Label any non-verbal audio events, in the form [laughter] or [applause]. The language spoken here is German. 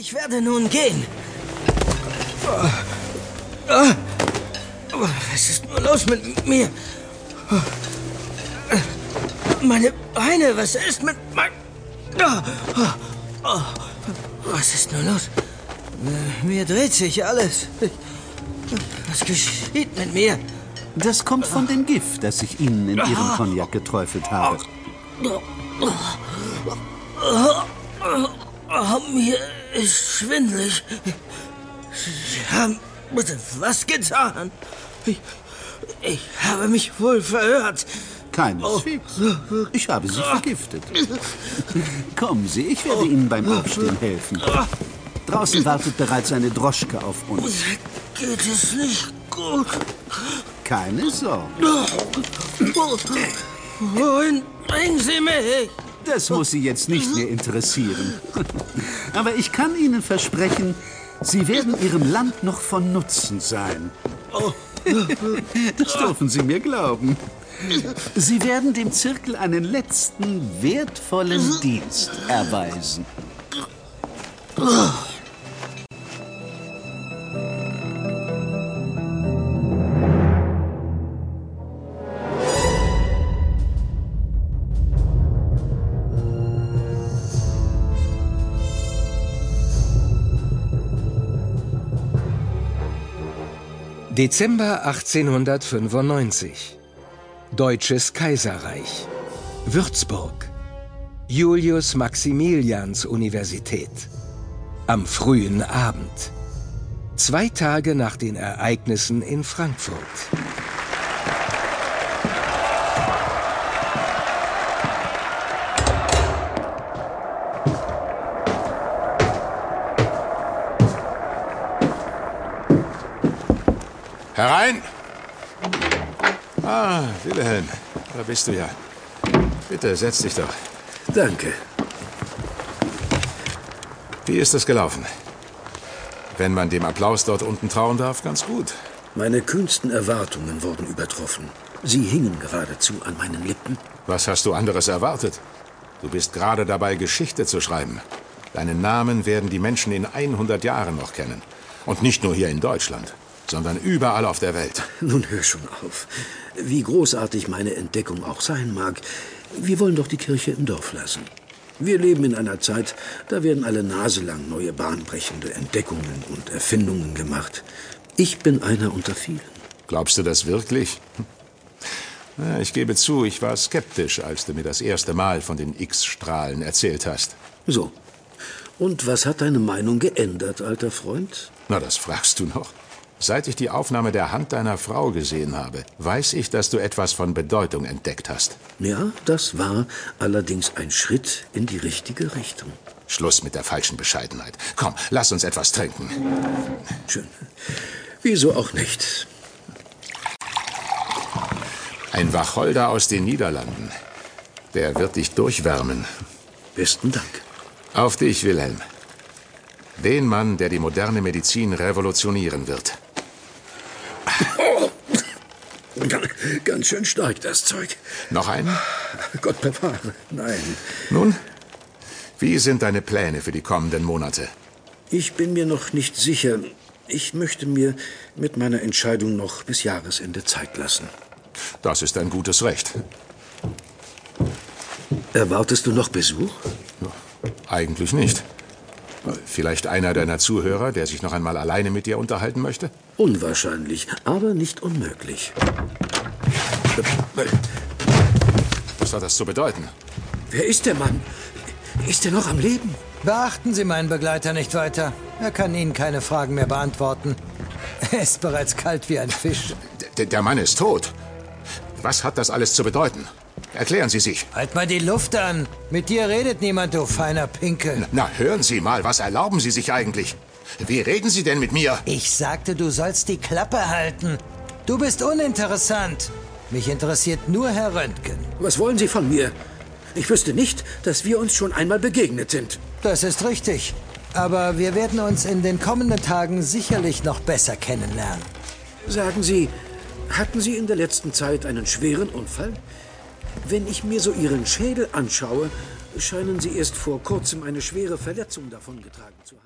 Ich werde nun gehen. Was ist nur los mit mir? Meine Beine, was ist mit mein... Was ist nur los? Mir dreht sich alles. Was geschieht mit mir? Das kommt von dem Gift, das ich Ihnen in Ihren Cognac geträufelt habe. Oh, mir ist schwindelig. Sie haben bitte was getan. Ich, ich habe mich wohl verhört. Keineswegs. Ich habe Sie vergiftet. Kommen Sie, ich werde Ihnen beim Aufstehen helfen. Draußen wartet bereits eine Droschke auf uns. Geht es nicht gut? Keine Sorge. Wohin bringen Sie mich? Das muss Sie jetzt nicht mehr interessieren. [laughs] Aber ich kann Ihnen versprechen, Sie werden Ihrem Land noch von Nutzen sein. Das dürfen Sie mir glauben. Sie werden dem Zirkel einen letzten, wertvollen Dienst erweisen. Dezember 1895. Deutsches Kaiserreich. Würzburg. Julius Maximilians Universität. Am frühen Abend. Zwei Tage nach den Ereignissen in Frankfurt. Herein! Ah, Wilhelm, da bist du ja. Bitte, setz dich doch. Danke. Wie ist es gelaufen? Wenn man dem Applaus dort unten trauen darf, ganz gut. Meine kühnsten Erwartungen wurden übertroffen. Sie hingen geradezu an meinen Lippen. Was hast du anderes erwartet? Du bist gerade dabei, Geschichte zu schreiben. Deinen Namen werden die Menschen in 100 Jahren noch kennen. Und nicht nur hier in Deutschland, sondern überall auf der Welt. [laughs] Nun hör schon auf. Wie großartig meine Entdeckung auch sein mag, wir wollen doch die Kirche im Dorf lassen. Wir leben in einer Zeit, da werden alle Nase lang neue bahnbrechende Entdeckungen und Erfindungen gemacht. Ich bin einer unter vielen. Glaubst du das wirklich? Ja, ich gebe zu, ich war skeptisch, als du mir das erste Mal von den X-Strahlen erzählt hast. So. Und was hat deine Meinung geändert, alter Freund? Na, das fragst du noch. Seit ich die Aufnahme der Hand deiner Frau gesehen habe, weiß ich, dass du etwas von Bedeutung entdeckt hast. Ja, das war allerdings ein Schritt in die richtige Richtung. Schluss mit der falschen Bescheidenheit. Komm, lass uns etwas trinken. Schön. Wieso auch nicht? Ein Wacholder aus den Niederlanden. Der wird dich durchwärmen. Besten Dank. Auf dich, Wilhelm. Den Mann, der die moderne Medizin revolutionieren wird. Ganz schön stark, das Zeug. Noch einen? Gott bewahre. Nein. Nun, wie sind deine Pläne für die kommenden Monate? Ich bin mir noch nicht sicher. Ich möchte mir mit meiner Entscheidung noch bis Jahresende Zeit lassen. Das ist ein gutes Recht. Erwartest du noch Besuch? Eigentlich nicht. Vielleicht einer deiner Zuhörer, der sich noch einmal alleine mit dir unterhalten möchte? Unwahrscheinlich, aber nicht unmöglich. Was hat das zu bedeuten? Wer ist der Mann? Ist er noch am Leben? Beachten Sie meinen Begleiter nicht weiter. Er kann Ihnen keine Fragen mehr beantworten. Er ist bereits kalt wie ein Fisch. D der Mann ist tot. Was hat das alles zu bedeuten? Erklären Sie sich. Halt mal die Luft an. Mit dir redet niemand, du feiner Pinkel. Na, hören Sie mal, was erlauben Sie sich eigentlich? Wie reden Sie denn mit mir? Ich sagte, du sollst die Klappe halten. Du bist uninteressant. Mich interessiert nur Herr Röntgen. Was wollen Sie von mir? Ich wüsste nicht, dass wir uns schon einmal begegnet sind. Das ist richtig. Aber wir werden uns in den kommenden Tagen sicherlich noch besser kennenlernen. Sagen Sie, hatten Sie in der letzten Zeit einen schweren Unfall? Wenn ich mir so Ihren Schädel anschaue, scheinen Sie erst vor kurzem eine schwere Verletzung davongetragen zu haben.